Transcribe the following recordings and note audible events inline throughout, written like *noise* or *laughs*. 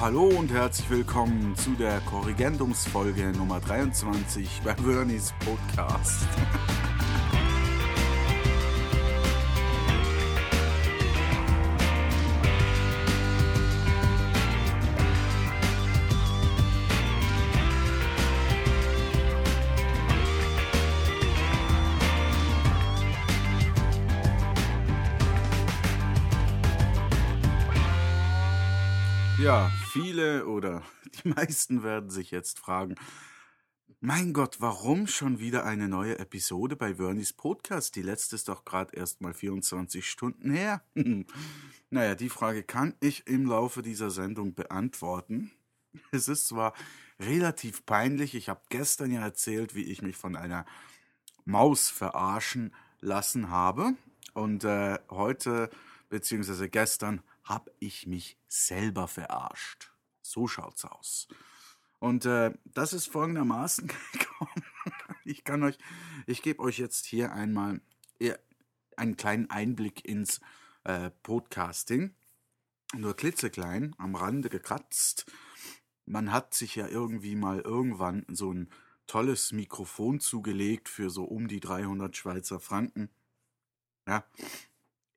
Hallo und herzlich willkommen zu der Korrigendumsfolge Nummer 23 bei Vernies Podcast. Ja, viele oder *laughs* die meisten werden sich jetzt fragen, mein Gott, warum schon wieder eine neue Episode bei Vernies Podcast? Die letzte ist doch gerade erst mal 24 Stunden her. *laughs* naja, die Frage kann ich im Laufe dieser Sendung beantworten. *laughs* Es ist zwar relativ peinlich, ich habe gestern ja erzählt, wie ich mich von einer Maus verarschen lassen habe. Und äh, heute, beziehungsweise gestern, habe ich mich selber verarscht. So schaut's aus. Und äh, das ist folgendermaßen *laughs* gekommen. Ich kann euch, ich gebe euch jetzt hier einmal einen kleinen Einblick ins äh, Podcasting. Nur klitzeklein, am Rande gekratzt. Man hat sich ja irgendwie mal irgendwann so ein tolles Mikrofon zugelegt für so um die 300 Schweizer Franken. Ja,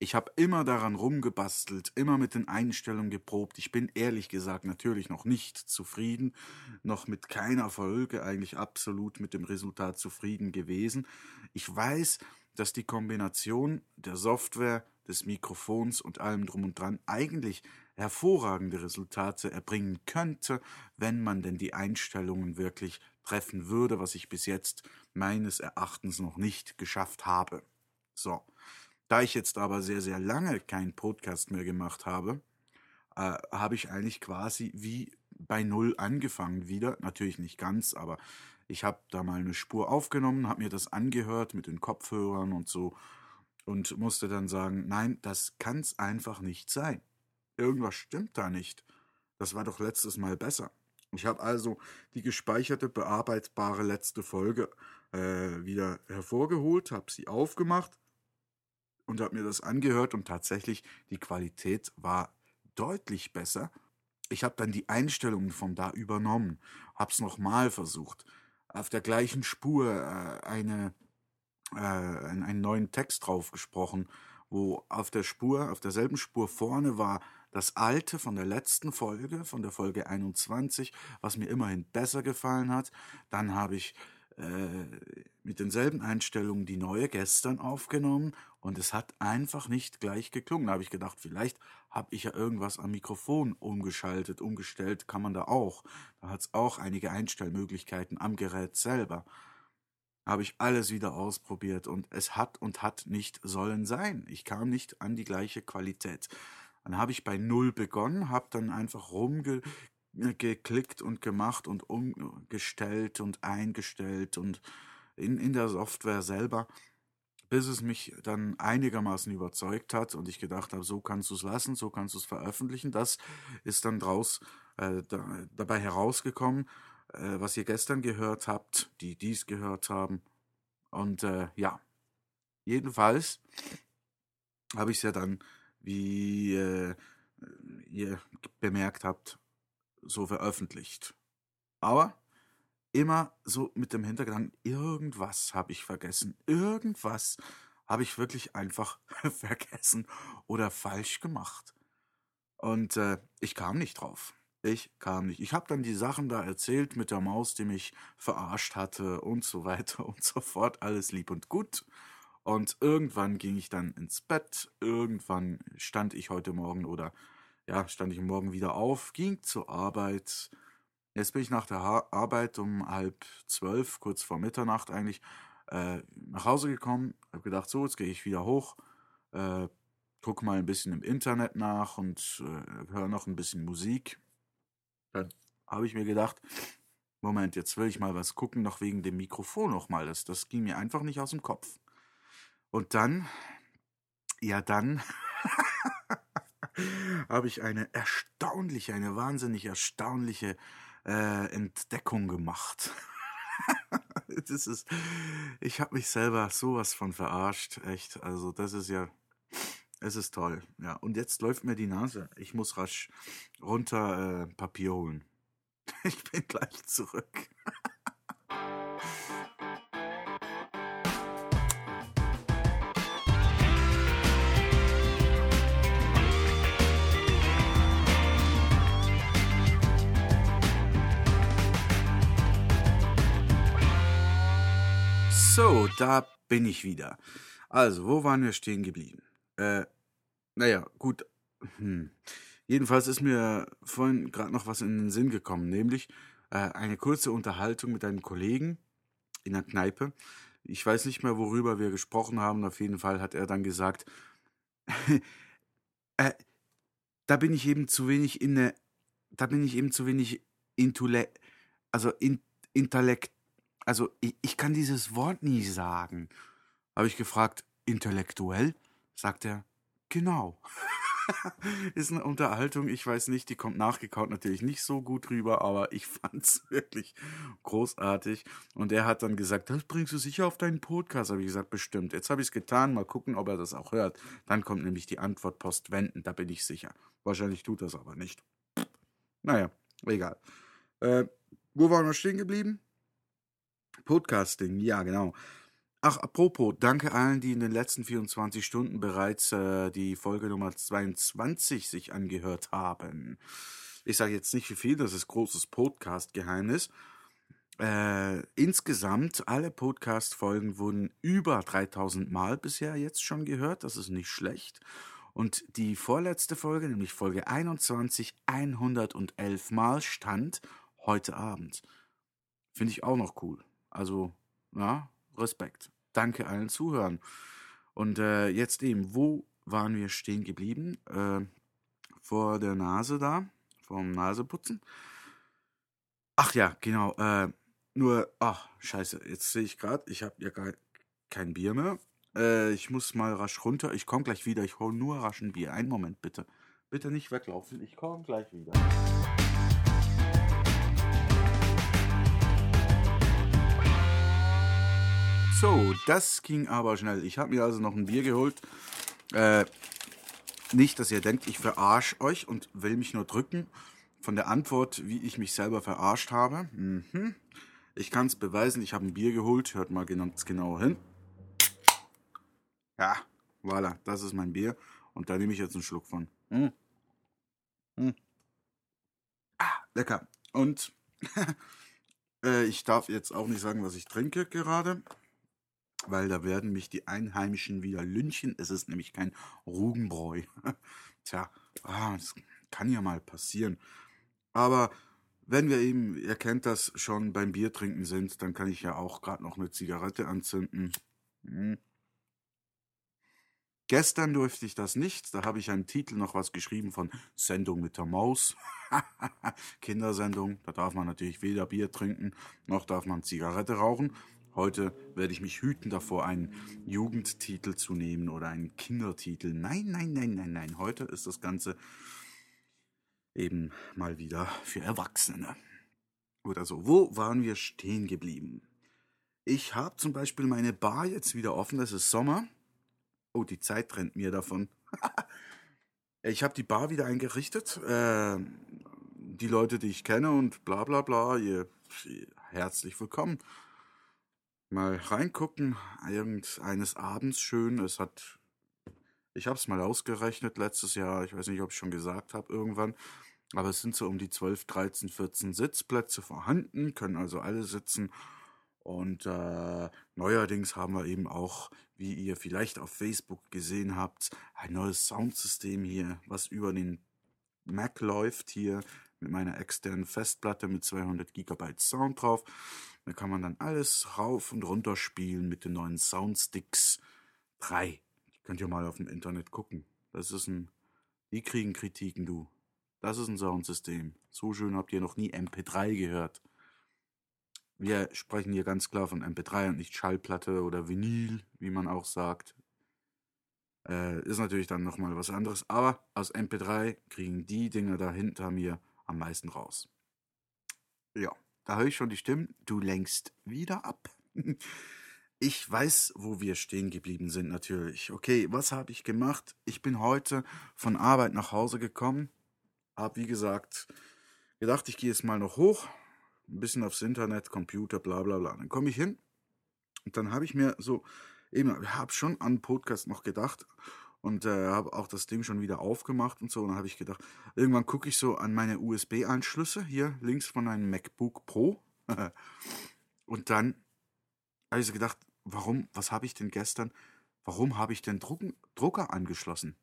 ich habe immer daran rumgebastelt, immer mit den Einstellungen geprobt. Ich bin ehrlich gesagt natürlich noch nicht zufrieden, noch mit keiner Folge eigentlich absolut mit dem Resultat zufrieden gewesen. Ich weiß, dass die Kombination der Software, des Mikrofons und allem drum und dran eigentlich hervorragende Resultate erbringen könnte, wenn man denn die Einstellungen wirklich treffen würde, was ich bis jetzt meines Erachtens noch nicht geschafft habe. So. Da ich jetzt aber sehr, sehr lange keinen Podcast mehr gemacht habe, äh, habe ich eigentlich quasi wie bei Null angefangen wieder. Natürlich nicht ganz, aber ich habe da mal eine Spur aufgenommen, habe mir das angehört mit den Kopfhörern und so und musste dann sagen, nein, das kann es einfach nicht sein. Irgendwas stimmt da nicht. Das war doch letztes Mal besser. Ich habe also die gespeicherte, bearbeitbare letzte Folge äh, wieder hervorgeholt, habe sie aufgemacht und habe mir das angehört und tatsächlich die Qualität war deutlich besser. Ich habe dann die Einstellungen von da übernommen, habe es nochmal versucht, auf der gleichen Spur äh, eine, äh, einen neuen Text drauf gesprochen, wo auf der Spur, auf derselben Spur vorne war das alte von der letzten Folge, von der Folge 21, was mir immerhin besser gefallen hat. Dann habe ich äh, mit denselben Einstellungen die neue gestern aufgenommen und es hat einfach nicht gleich geklungen. Da habe ich gedacht, vielleicht habe ich ja irgendwas am Mikrofon umgeschaltet, umgestellt, kann man da auch. Da hat es auch einige Einstellmöglichkeiten am Gerät selber. Habe ich alles wieder ausprobiert und es hat und hat nicht sollen sein. Ich kam nicht an die gleiche Qualität. Dann habe ich bei Null begonnen, habe dann einfach rumge geklickt und gemacht und umgestellt und eingestellt und in, in der Software selber, bis es mich dann einigermaßen überzeugt hat und ich gedacht habe, so kannst du es lassen, so kannst du es veröffentlichen. Das ist dann draus äh, da, dabei herausgekommen, äh, was ihr gestern gehört habt, die dies gehört haben. Und äh, ja, jedenfalls habe ich es ja dann, wie äh, ihr bemerkt habt, so veröffentlicht. Aber immer so mit dem Hintergedanken, irgendwas habe ich vergessen, irgendwas habe ich wirklich einfach *laughs* vergessen oder falsch gemacht. Und äh, ich kam nicht drauf. Ich kam nicht. Ich habe dann die Sachen da erzählt mit der Maus, die mich verarscht hatte und so weiter *laughs* und so fort. Alles lieb und gut. Und irgendwann ging ich dann ins Bett. Irgendwann stand ich heute Morgen oder ja, stand ich morgen wieder auf, ging zur Arbeit. Jetzt bin ich nach der ha Arbeit um halb zwölf, kurz vor Mitternacht eigentlich, äh, nach Hause gekommen, habe gedacht, so, jetzt gehe ich wieder hoch, äh, gucke mal ein bisschen im Internet nach und äh, höre noch ein bisschen Musik. Dann habe ich mir gedacht, Moment, jetzt will ich mal was gucken, noch wegen dem Mikrofon nochmal. Das, das ging mir einfach nicht aus dem Kopf. Und dann, ja dann, *laughs* habe ich eine erstaunliche, eine wahnsinnig erstaunliche äh, Entdeckung gemacht. *laughs* das ist, ich habe mich selber sowas von verarscht, echt. Also das ist ja, Es ist toll, ja. Und jetzt läuft mir die Nase. Ich muss rasch runter äh, Papier holen. *laughs* Ich bin gleich zurück. Da bin ich wieder. Also, wo waren wir stehen geblieben? Äh, naja, gut. Hm. Jedenfalls ist mir vorhin gerade noch was in den Sinn gekommen, nämlich äh, eine kurze Unterhaltung mit einem Kollegen in der Kneipe. Ich weiß nicht mehr, worüber wir gesprochen haben. Auf jeden Fall hat er dann gesagt, *laughs* äh, da bin ich eben zu wenig in der, da bin ich eben zu wenig intule, also in, intellekt, also ich, ich kann dieses Wort nie sagen. Habe ich gefragt, intellektuell? Sagt er, genau. *laughs* ist eine Unterhaltung, ich weiß nicht, die kommt nachgekaut natürlich nicht so gut rüber, aber ich *laughs* fand's wirklich großartig. Und er hat dann gesagt, das bringst du sicher auf deinen Podcast. Habe ich gesagt, bestimmt. Jetzt habe ich es getan, mal gucken, ob er das auch hört. Dann kommt nämlich die Antwort postwenden, da bin ich sicher. Wahrscheinlich tut das aber nicht. Naja, egal. Äh, wo waren wir stehen geblieben? Podcasting, ja, genau. Ach, apropos, danke allen, die in den letzten 24 Stunden bereits äh, die Folge Nummer 22 sich angehört haben. Ich sage jetzt nicht wie viel, das ist großes Podcast-Geheimnis. Äh, insgesamt, alle Podcast-Folgen wurden über 3000 Mal bisher jetzt schon gehört. Das ist nicht schlecht. Und die vorletzte Folge, nämlich Folge 21, 111 Mal stand heute Abend. Finde ich auch noch cool. Also, ja, Respekt. Danke allen Zuhören. Und äh, jetzt eben, wo waren wir stehen geblieben? Äh, vor der Nase da, vom Naseputzen. Ach ja, genau. Äh, nur, ach, scheiße, jetzt sehe ich gerade, ich habe ja gar kein Bier mehr. Äh, ich muss mal rasch runter. Ich komme gleich wieder. Ich hole nur rasch ein Bier. Einen Moment bitte. Bitte nicht weglaufen. Ich komme gleich wieder. So, das ging aber schnell. Ich habe mir also noch ein Bier geholt. Äh, nicht, dass ihr denkt, ich verarsche euch und will mich nur drücken. Von der Antwort, wie ich mich selber verarscht habe. Mhm. Ich kann es beweisen, ich habe ein Bier geholt. Hört mal ganz genau hin. Ja, voilà, das ist mein Bier. Und da nehme ich jetzt einen Schluck von. Mhm. Mhm. Ah, lecker. Und *laughs* äh, ich darf jetzt auch nicht sagen, was ich trinke gerade weil da werden mich die Einheimischen wieder lynchen. Es ist nämlich kein Rugenbräu. *laughs* Tja, ah, das kann ja mal passieren. Aber wenn wir eben, ihr kennt das, schon beim Biertrinken sind, dann kann ich ja auch gerade noch eine Zigarette anzünden. Hm. Gestern durfte ich das nicht. Da habe ich einen Titel noch was geschrieben von Sendung mit der Maus. *laughs* Kindersendung. Da darf man natürlich weder Bier trinken, noch darf man Zigarette rauchen. Heute werde ich mich hüten davor, einen Jugendtitel zu nehmen oder einen Kindertitel. Nein, nein, nein, nein, nein. Heute ist das Ganze eben mal wieder für Erwachsene. Oder so. Wo waren wir stehen geblieben? Ich habe zum Beispiel meine Bar jetzt wieder offen. Es ist Sommer. Oh, die Zeit rennt mir davon. *laughs* ich habe die Bar wieder eingerichtet. Äh, die Leute, die ich kenne und bla bla bla, ihr, herzlich willkommen mal reingucken, irgendeines Abends schön. Es hat, ich habe es mal ausgerechnet letztes Jahr, ich weiß nicht, ob ich schon gesagt habe irgendwann, aber es sind so um die 12, 13, 14 Sitzplätze vorhanden, können also alle sitzen. Und äh, neuerdings haben wir eben auch, wie ihr vielleicht auf Facebook gesehen habt, ein neues Soundsystem hier, was über den Mac läuft hier mit meiner externen Festplatte mit 200 GB Sound drauf. Da kann man dann alles rauf und runter spielen mit den neuen Soundsticks 3. Könnt ihr mal auf dem Internet gucken. Das ist ein. Die kriegen Kritiken, du. Das ist ein Soundsystem. So schön habt ihr noch nie MP3 gehört. Wir sprechen hier ganz klar von MP3 und nicht Schallplatte oder Vinyl, wie man auch sagt. Äh, ist natürlich dann nochmal was anderes. Aber aus MP3 kriegen die Dinger da hinter mir am meisten raus. Ja. Da höre ich schon die Stimmen. Du lenkst wieder ab. *laughs* ich weiß, wo wir stehen geblieben sind natürlich. Okay, was habe ich gemacht? Ich bin heute von Arbeit nach Hause gekommen, habe wie gesagt gedacht, ich gehe jetzt mal noch hoch, ein bisschen aufs Internet, Computer, bla bla bla. Dann komme ich hin und dann habe ich mir so eben, habe schon an Podcast noch gedacht und äh, habe auch das Ding schon wieder aufgemacht und so. Und dann habe ich gedacht, irgendwann gucke ich so an meine USB-Anschlüsse hier links von einem MacBook Pro. *laughs* und dann habe ich so gedacht, warum, was habe ich denn gestern, warum habe ich den Druck, Drucker angeschlossen?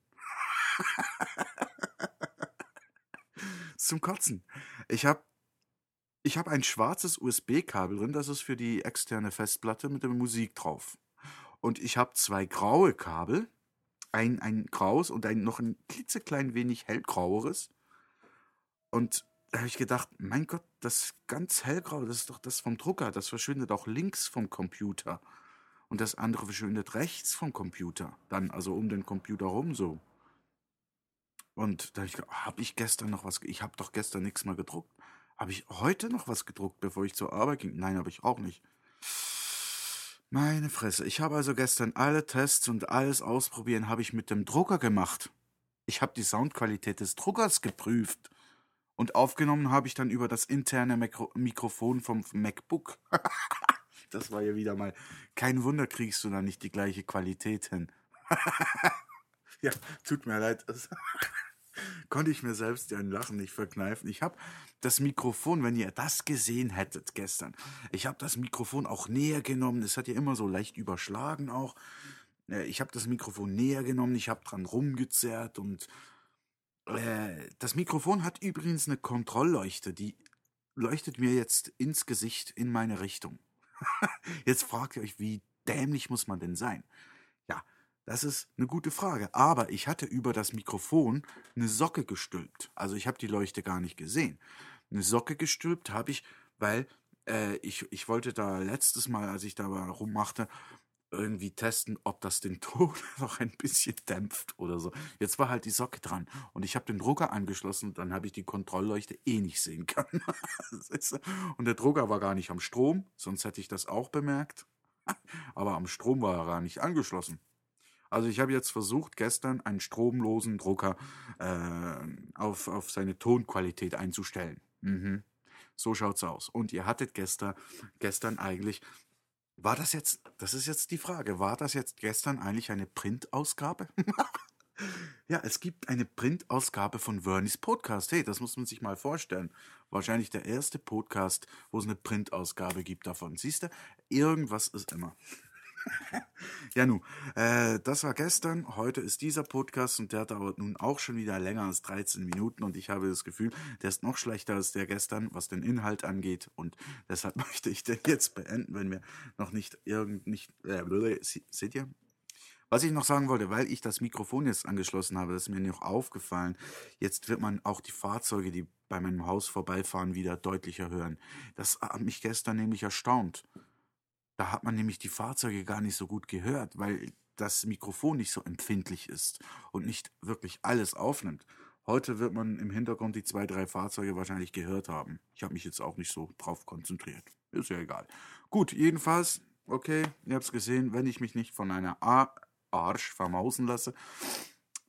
*laughs* Zum Kotzen. Ich habe ich hab ein schwarzes USB-Kabel drin, das ist für die externe Festplatte mit der Musik drauf. Und ich habe zwei graue Kabel, ein, ein graues und ein noch ein klitzeklein wenig hellgraueres. Und da habe ich gedacht, mein Gott, das ganz hellgrau, das ist doch das vom Drucker, das verschwindet auch links vom Computer. Und das andere verschwindet rechts vom Computer. Dann also um den Computer rum so. Und da habe ich gedacht, habe ich gestern noch was, ich habe doch gestern nichts mehr gedruckt. Habe ich heute noch was gedruckt, bevor ich zur Arbeit ging? Nein, habe ich auch nicht. Meine Fresse. Ich habe also gestern alle Tests und alles ausprobieren habe ich mit dem Drucker gemacht. Ich habe die Soundqualität des Druckers geprüft. Und aufgenommen habe ich dann über das interne Mikro Mikrofon vom MacBook. *laughs* das war ja wieder mal. Kein Wunder kriegst du da nicht die gleiche Qualität hin. *laughs* ja, tut mir leid. *laughs* konnte ich mir selbst ja ein Lachen nicht verkneifen. Ich habe das Mikrofon, wenn ihr das gesehen hättet gestern, ich habe das Mikrofon auch näher genommen. Es hat ja immer so leicht überschlagen auch. Äh, ich habe das Mikrofon näher genommen, ich habe dran rumgezerrt und äh, das Mikrofon hat übrigens eine Kontrollleuchte, die leuchtet mir jetzt ins Gesicht in meine Richtung. *laughs* jetzt fragt ihr euch, wie dämlich muss man denn sein? Das ist eine gute Frage. Aber ich hatte über das Mikrofon eine Socke gestülpt. Also ich habe die Leuchte gar nicht gesehen. Eine Socke gestülpt habe ich, weil äh, ich, ich wollte da letztes Mal, als ich da rummachte, irgendwie testen, ob das den Ton *laughs* noch ein bisschen dämpft oder so. Jetzt war halt die Socke dran und ich habe den Drucker angeschlossen und dann habe ich die Kontrollleuchte eh nicht sehen können. *laughs* und der Drucker war gar nicht am Strom, sonst hätte ich das auch bemerkt. *laughs* Aber am Strom war er gar nicht angeschlossen. Also ich habe jetzt versucht, gestern einen stromlosen Drucker äh, auf, auf seine Tonqualität einzustellen. Mhm. So schaut's aus. Und ihr hattet gestern, gestern eigentlich, war das jetzt, das ist jetzt die Frage, war das jetzt gestern eigentlich eine Printausgabe? *laughs* ja, es gibt eine Printausgabe von Vernies Podcast. Hey, das muss man sich mal vorstellen. Wahrscheinlich der erste Podcast, wo es eine Printausgabe gibt davon. Siehst du, irgendwas ist immer. *laughs* ja, nun, äh, das war gestern. Heute ist dieser Podcast und der dauert nun auch schon wieder länger als 13 Minuten und ich habe das Gefühl, der ist noch schlechter als der gestern, was den Inhalt angeht und deshalb *laughs* möchte ich den jetzt beenden, wenn mir noch nicht irgend nicht äh, seht ihr? Was ich noch sagen wollte, weil ich das Mikrofon jetzt angeschlossen habe, das ist mir noch aufgefallen. Jetzt wird man auch die Fahrzeuge, die bei meinem Haus vorbeifahren, wieder deutlicher hören. Das hat mich gestern nämlich erstaunt. Da hat man nämlich die Fahrzeuge gar nicht so gut gehört, weil das Mikrofon nicht so empfindlich ist und nicht wirklich alles aufnimmt. Heute wird man im Hintergrund die zwei, drei Fahrzeuge wahrscheinlich gehört haben. Ich habe mich jetzt auch nicht so drauf konzentriert. Ist ja egal. Gut, jedenfalls, okay, ihr habt es gesehen, wenn ich mich nicht von einer A Arsch vermausen lasse,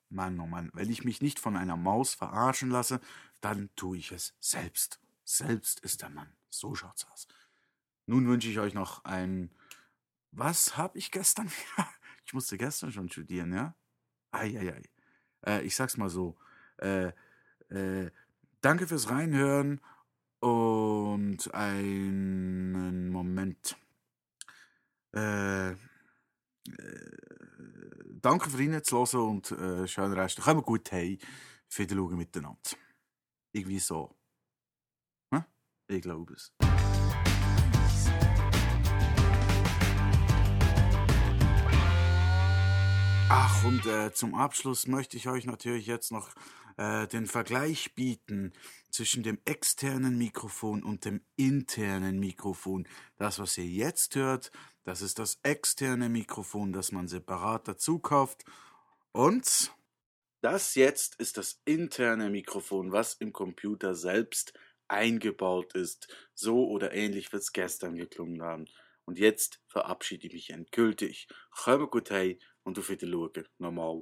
Mann, oh Mann, wenn ich mich nicht von einer Maus verarschen lasse, dann tue ich es selbst. Selbst ist der Mann. So schaut's aus. Nun wünsche ich euch noch ein. Was habe ich gestern? *laughs* ich musste gestern schon studieren, ja? Eieiei. Äh, ich sag's mal so. Äh, äh, danke fürs Reinhören und einen Moment. Äh, äh, danke für reinzuhören und äh, schönen Rest. Kommen gut heim. Wieder schauen miteinander. Irgendwie so. Hm? Ich glaube es. Ach, und äh, zum Abschluss möchte ich euch natürlich jetzt noch äh, den Vergleich bieten zwischen dem externen Mikrofon und dem internen Mikrofon. Das, was ihr jetzt hört, das ist das externe Mikrofon, das man separat dazu kauft. Und das jetzt ist das interne Mikrofon, was im Computer selbst eingebaut ist. So oder ähnlich wird es gestern geklungen haben. Und jetzt verabschiede ich mich endgültig. Komm gut heim und auf Wiedersehen. Nochmal.